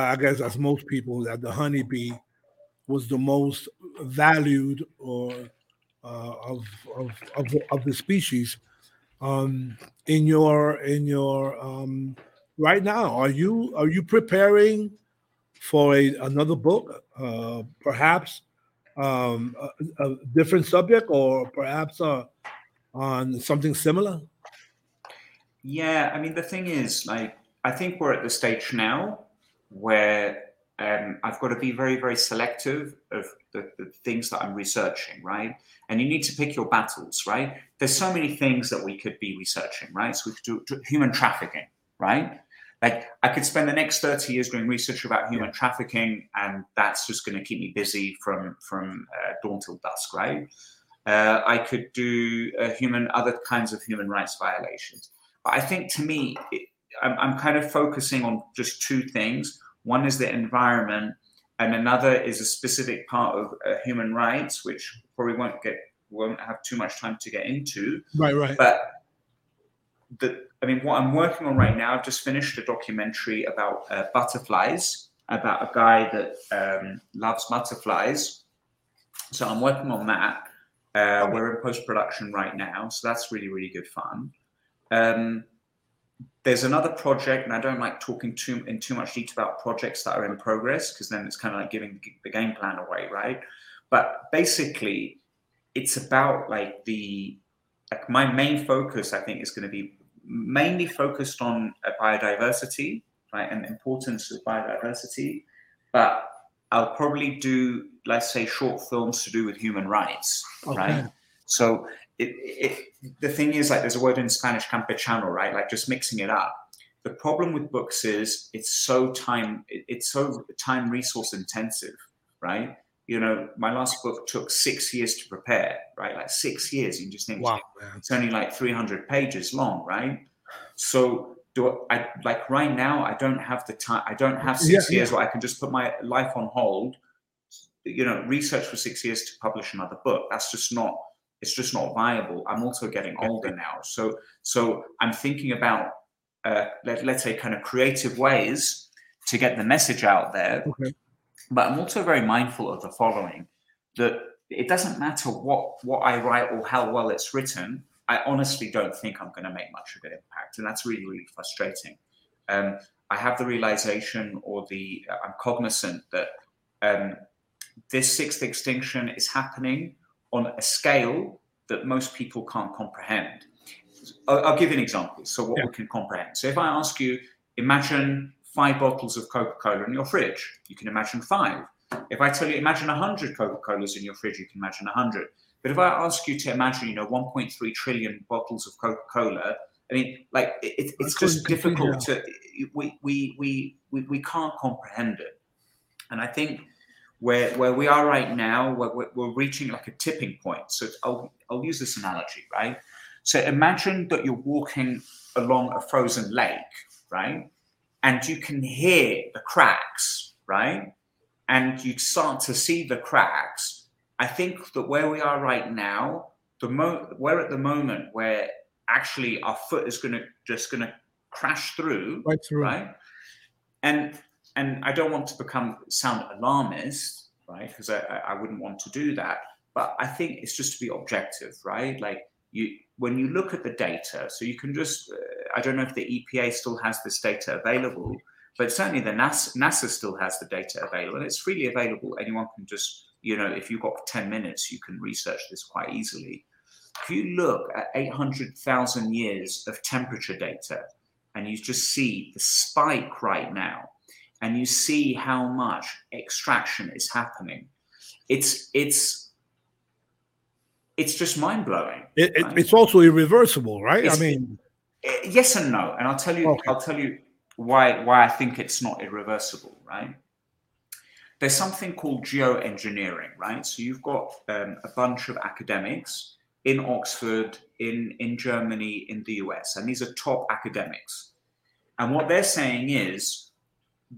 I guess as most people that the honeybee was the most valued or uh, of, of of the- of the species. Um, in your in your um, right now, are you are you preparing for a another book? Uh, perhaps um, a, a different subject, or perhaps uh, on something similar? Yeah, I mean the thing is, like, I think we're at the stage now where um, I've got to be very, very selective of the, the things that I'm researching, right? And you need to pick your battles, right? There's so many things that we could be researching, right? So we could do, do human trafficking, right? Like I could spend the next 30 years doing research about human trafficking, and that's just going to keep me busy from from uh, dawn till dusk, right? Uh, I could do uh, human other kinds of human rights violations. But I think to me, it, I'm, I'm kind of focusing on just two things. One is the environment, and another is a specific part of uh, human rights, which probably won't get won't have too much time to get into. Right, right. But the, I mean, what I'm working on right now, I've just finished a documentary about uh, butterflies, about a guy that um, loves butterflies. So I'm working on that. Uh, we're in post production right now, so that's really, really good fun. Um, there's another project, and I don't like talking too in too much detail about projects that are in progress because then it's kind of like giving the game plan away, right? But basically, it's about like the like my main focus. I think is going to be mainly focused on biodiversity, right, and the importance of biodiversity. But I'll probably do, let's say, short films to do with human rights, right? So it, it, the thing is, like, there's a word in Spanish, campechano, right? Like, just mixing it up. The problem with books is it's so time, it- it's so time resource intensive, right? You know, my last book took six years to prepare, right? Like six years. You just think Wow, it's only like 300 pages long, right? So do I like right now? I don't have the time. I don't have six Yeah, years where I can just put my life on hold. You know, research for six years to publish another book. That's just not. It's just not viable. I'm also getting older now, so so I'm thinking about uh, let, let's say kind of creative ways to get the message out there. Okay. But I'm also very mindful of the following: that it doesn't matter what what I write or how well it's written. I honestly don't think I'm going to make much of an impact, and that's really really frustrating. Um, I have the realization, or the I'm cognizant that um, this sixth extinction is happening on a scale that most people can't comprehend. I'll, I'll give you an example. So what we can comprehend. So if I ask you, imagine five bottles of Coca-Cola in your fridge, you can imagine five. If I tell you, imagine 100 Coca-Colas in your fridge, you can imagine 100. But if I ask you to imagine, you know, 1.3 trillion bottles of Coca-Cola, I mean, like it- it's just difficult to we, we we we we can't comprehend it. And I think where where we are right now, we're, we're- reaching like a tipping point. So I'll I'll use this analogy, right? So imagine that you're walking along a frozen lake, right? And you can hear the cracks, right? And you start to see the cracks. I think that where we are right now, the mo- we're at the moment where actually our foot is going to just going to crash through, Right through. right? And and I don't want to become sound alarmist, right? Because I, I wouldn't want to do that. But I think it's just to be objective, right? Like you when you look at the data, so you can just, uh, I don't know if the EPA still has this data available, but certainly the NASA, NASA still has the data available and it's freely available. Anyone can just, you know, if you've got 10 minutes, you can research this quite easily. If you look at 800,000 years of temperature data and you just see the spike right now, and you see how much extraction is happening, it's, it's, it's just mind blowing. It, it, It's also irreversible, right? It's, I mean, eh, yes and no, and I'll tell you. Okay. I'll tell you why why I think it's not irreversible. Right? There's something called geoengineering, right? So you've got um, a bunch of academics in Oxford, in in Germany, in the US, and these are top academics. And what they're saying is,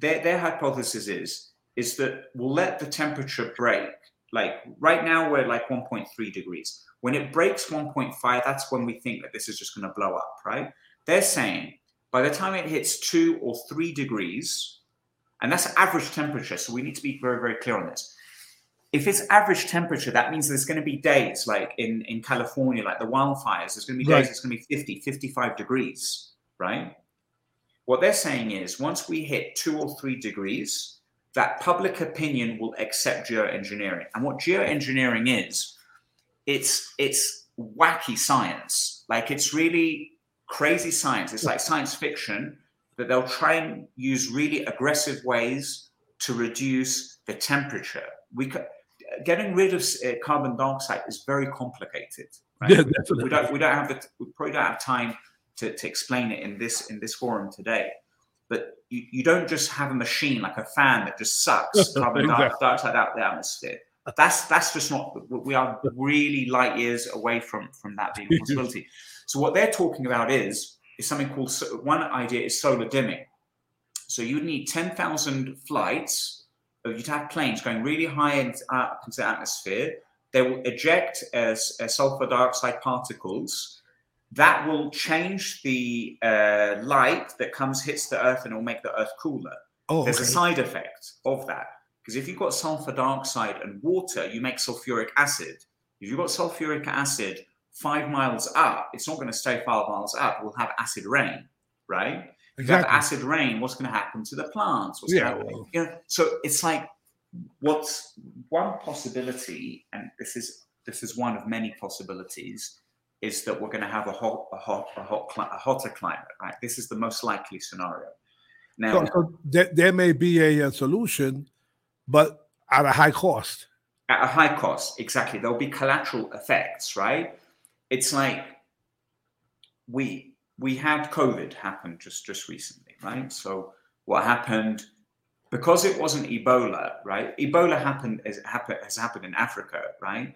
their their hypothesis is is that we'll let the temperature break. Like right now we're like 1.3 degrees. When it breaks 1.5 that's when we think that this is just going to blow up right? They're saying by the time it hits 2 or 3 degrees and that's average temperature so we need to be very very clear on this. If it's average temperature that means there's going to be days like in in california like the wildfires there's going to be days Right. it's going to be 50 55 degrees right what they're saying is once we hit 2 or 3 degrees that public opinion will accept geoengineering. And what geoengineering is, it's it's wacky science. Like it's really crazy science. It's like science fiction that they'll try and use really aggressive ways to reduce the temperature. We c- getting rid of uh, carbon dioxide is very complicated. Right? Yeah, definitely. We don't we don't have the we probably don't have time to, to explain it in this in this forum today. But you, you don't just have a machine like a fan that just sucks carbon Exactly. dioxide out the atmosphere. That's that's just not. We are really light years away from from that being a possibility. So what they're talking about is is something called one idea is solar dimming. So you would need ten thousand flights. uh, You'd have planes going really high into, up into the atmosphere. They will eject as, as sulfur dioxide particles. That will change the uh, light that comes hits the earth and will make the earth cooler. oh, There's a side effect of that because if you've got sulfur dioxide and water, you make sulfuric acid. If you've got sulfuric acid five miles up, it's not going to stay five miles up. We'll have acid rain, right? If you have exactly. acid rain, what's going to happen to the plants? What's Yeah, well- you know, so it's like what's one possibility, and this is this is one of many possibilities, is that we're going to have a hot, a hot, a hot, a hotter climate, right? This is the most likely scenario. Now, So, so there, there may be a, uh solution, but at a high cost. at a high cost exactly there'll be collateral effects right it's like we we had covid happen just just recently right so what happened because it wasn't ebola right ebola happened has happened in africa right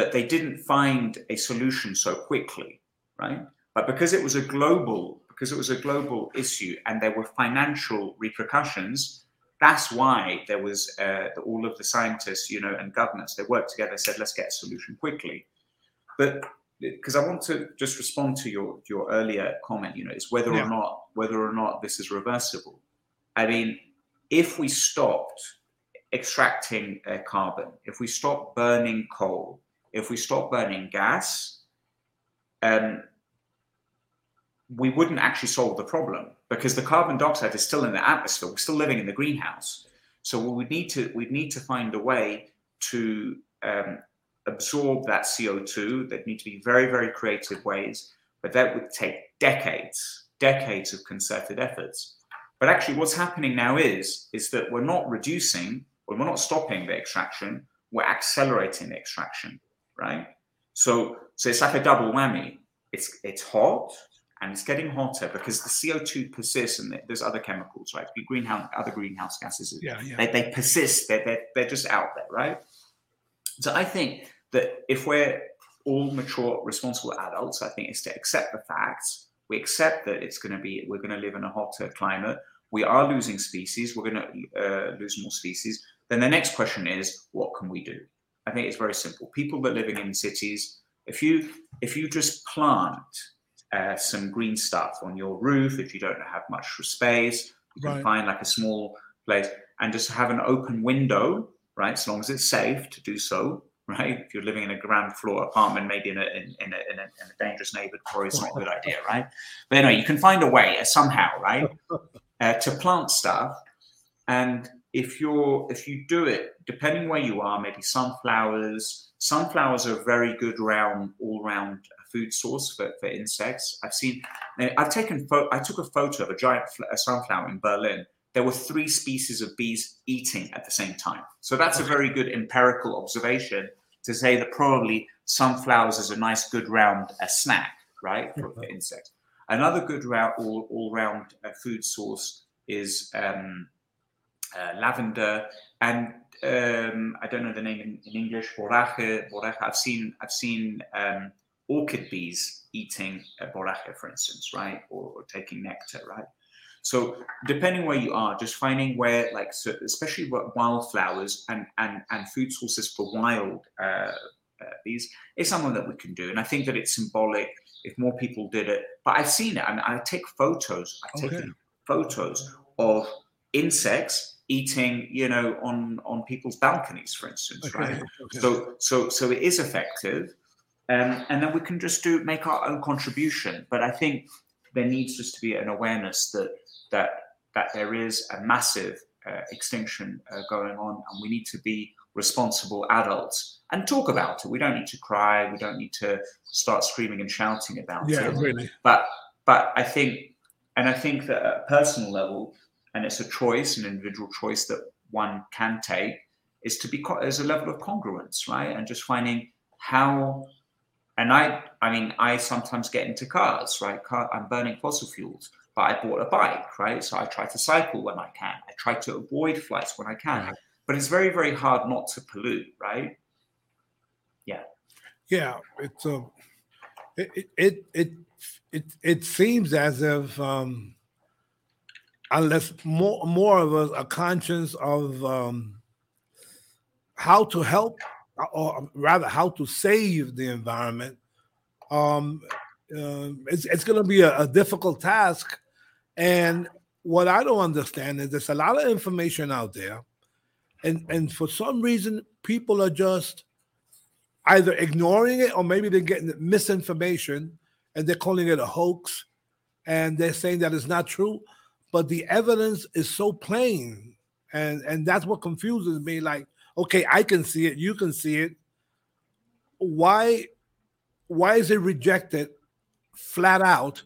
but they didn't find a solution so quickly right but because it was a global because it was a global issue and there were financial repercussions that's why there was uh, all of the scientists, you know, and governments. They worked together, said, "Let's get a solution quickly." But because I want to just respond to your your earlier comment, you know, is whether Yeah. or not whether or not this is reversible. I mean, if we stopped extracting uh, carbon, if we stopped burning coal, if we stopped burning gas, um, we wouldn't actually solve the problem because the carbon dioxide is still in the atmosphere. We're still living in the greenhouse. So we would need to we'd need to find a way to um, absorb that CO2. There'd need to be very very creative ways, but that would take decades, decades of concerted efforts. But actually, what's happening now is is that we're not reducing, or we're not stopping the extraction. We're accelerating the extraction, right? So so it's like a double whammy. It's it's hot and it's getting hotter because the CO2 persists and there's other chemicals, right? The Greenhouse, other greenhouse gases. Yeah, yeah. They, they persist. They're, they're, they're just out there, right? So I think that if we're all mature, responsible adults, I think is to accept the facts. We accept that it's going to be, we're going to live in a hotter climate. We are losing species. We're going to uh, lose more species. Then the next question is, what can we do? I think it's very simple. People that are living in cities, if you if you just plant uh, some green stuff on your roof, if you don't have much space, you can Right. find like a small place and just have an open window, right? As long as it's safe to do so, right? If you're living in a ground floor apartment, maybe in a in, in, a, in, a, in a dangerous neighborhood, probably it's not a good idea, right? But anyway, you can find a way somehow, right, uh, to plant stuff. And if you're if you do it, depending where you are, maybe sunflowers. Sunflowers are a very good round all round food source for, for insects. I've seen, I've taken, pho- I took a photo of a giant fl- a sunflower in Berlin. There were three species of bees eating at the same time. So that's a very good empirical observation to say that probably sunflowers is a nice, good round a snack, right, for, for insects. Another good round, all, all round uh, food source is um, uh, lavender and um, I don't know the name in, in English. Borage, borage. I've seen I've seen um, orchid bees eating a borage, for instance, right, or, or, taking nectar, right. So depending where you are, just finding where, like, so especially wildflowers and and and food sources for wild uh, uh, bees is something that we can do, and I think that it's symbolic if more people did it. But I've seen it. I mean, I take photos. I take Okay. photos of insects eating, you know, on on people's balconies, for instance, right? Okay, okay. So so so it is effective, um, and then we can just do make our own contribution. But I think there needs just to be an awareness that that that there is a massive uh, extinction uh, going on, and we need to be responsible adults and talk about it. We don't need to cry. We don't need to start screaming and shouting about yeah, it really. but but I think, and I think that at a personal level, and it's a choice, an individual choice that one can take, is to be co- there's a level of congruence, right? And just finding how, and I, I mean, I sometimes get into cars, right? Car, I'm burning fossil fuels, but I bought a bike, right? So I try to cycle when I can. I try to avoid flights when I can. Right. But it's very, very hard not to pollute, right? Yeah, Yeah, it's a. It it it it it, it seems as if um, unless more more of us a conscious of um, how to help, or rather how to save the environment, um, uh, it's it's going to be a, a difficult task. And what I don't understand is there's a lot of information out there, and and for some reason people are just either ignoring it or maybe they're getting misinformation and they're calling it a hoax and they're saying that it's not true but the evidence is so plain and and that's what confuses me like okay i can see it you can see it why why is it rejected flat out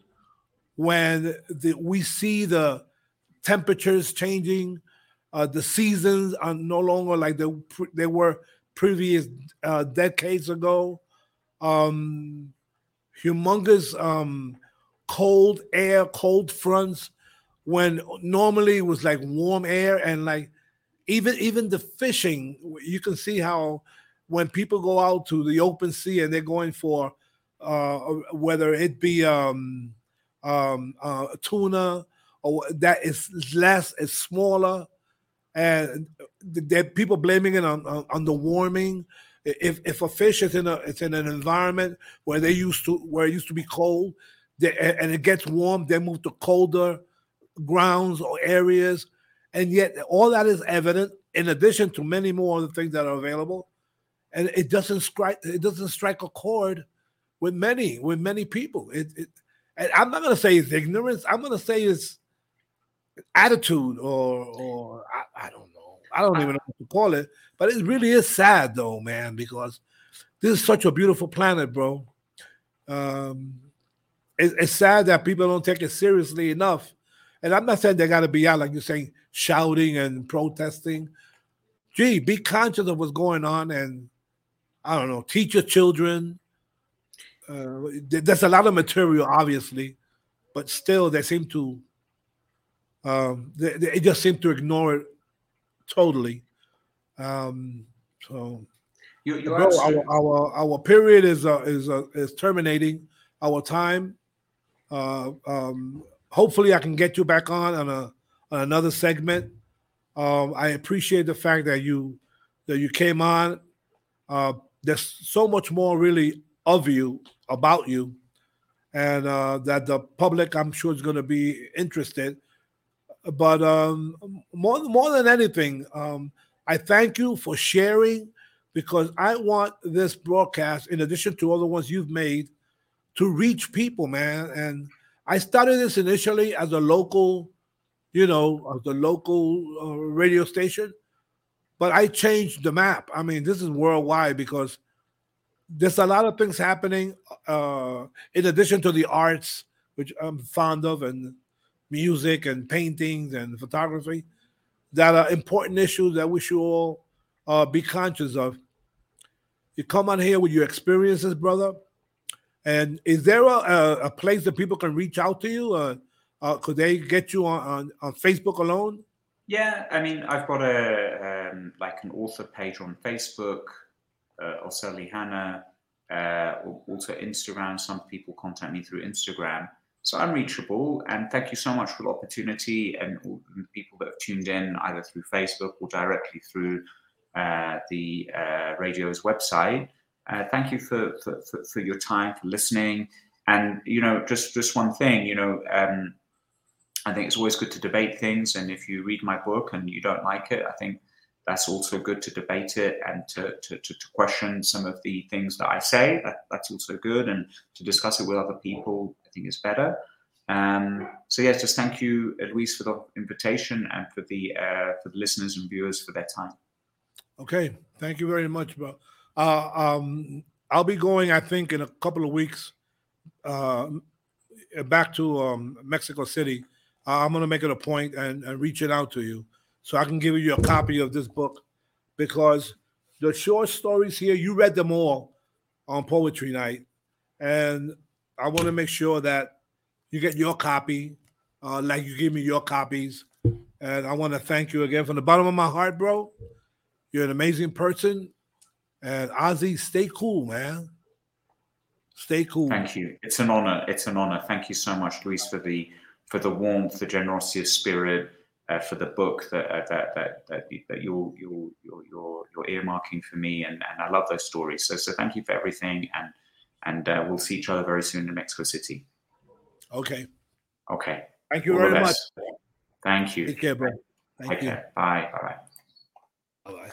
when the, we see the temperatures changing uh, the seasons are no longer like they, they were previous uh, decades ago. Um, humongous um, cold air, cold fronts, when normally it was like warm air and like even even the fishing. You can see how when people go out to the open sea and they're going for uh, whether it be um, um, uh, tuna or that is less, is smaller and people blaming it on, on, on the warming. If if a fish is in a it's in an environment where they used to where it used to be cold, they, and it gets warm, they move to colder grounds or areas, and yet all that is evident in addition to many more of the things that are available, and it doesn't strike it doesn't strike a chord with many with many people. It, it and I'm not going to say it's ignorance. I'm going to say it's attitude or or I, I don't know. I don't even know what to call it. But it really is sad though, man, because this is such a beautiful planet, bro. Um it, it's sad that people don't take it seriously enough. And I'm not saying they gotta be out like you're saying, shouting and protesting. Gee, be conscious of what's going on and I don't know, teach your children. Uh, there- there's a lot of material, obviously, but still they seem to um, they, they just seem to ignore it totally. Um, so, You, you're bro, our, our our period is uh, is uh, is terminating. Our time. Uh, um, hopefully, I can get you back on on a on another segment. Um, I appreciate the fact that you that you came on. Uh, there's so much more really of you about you, and uh, that the public, I'm sure, is going to be interested but um, more more than anything, um, I thank you for sharing because I want this broadcast, in addition to all the ones you've made, to reach people, man. And I started this initially as a local, you know, as a local uh, radio station, but I changed the map. I mean, this is worldwide because there's a lot of things happening uh, in addition to the arts, which I'm fond of, and music and paintings and photography, that are important issues that we should all uh, be conscious of. You come on here with your experiences, brother. And is there a, a, place that people can reach out to you? Uh, uh, could they get you on, on, on Facebook alone? Yeah, I mean, I've got a um, like an author page on Facebook, uh, Oseli Hannah, uh, also Instagram. Some people contact me through Instagram, so I'm reachable. And thank you so much for the opportunity and all the people that have tuned in either through Facebook or directly through uh, the uh, radio's website. Uh, thank you for, for, for, for, your time, for listening. And, you know, just, just one thing, you know, um, I think it's always good to debate things. And if you read my book and you don't like it, I think that's also good to debate it and to, to, to, to question some of the things that I say. That, that's also good. And to discuss it with other people, I think is better. Um, so yes, just thank you, Luis, for the invitation and for the uh, for the listeners and viewers for their time. Okay, thank you very much, bro. Uh, um, I'll be going, I think, in a couple of weeks uh, back to um, Mexico City. Uh, I'm going to make it a point and, and it out to you so I can give you a copy of this book because the short stories here, you read them all on Poetry Night. And I want to make sure that you get your copy, uh, like you give me your copies. And I want to thank you again from the bottom of my heart, bro. You're an amazing person. And Ozzy, stay cool, man. Stay cool. Thank you. It's an honor. It's an honor. Thank you so much, Luis, for the for the warmth, the generosity of spirit, uh, for the book that uh, that that that, that you're, you're you're you're earmarking for me, and and I love those stories. So so thank you for everything, and and uh, we'll see each other very soon in Mexico City. Okay. Okay. Thank you All very much. Thank you. Take care, bro. Thank Take you. Care. Bye. Bye. Bye.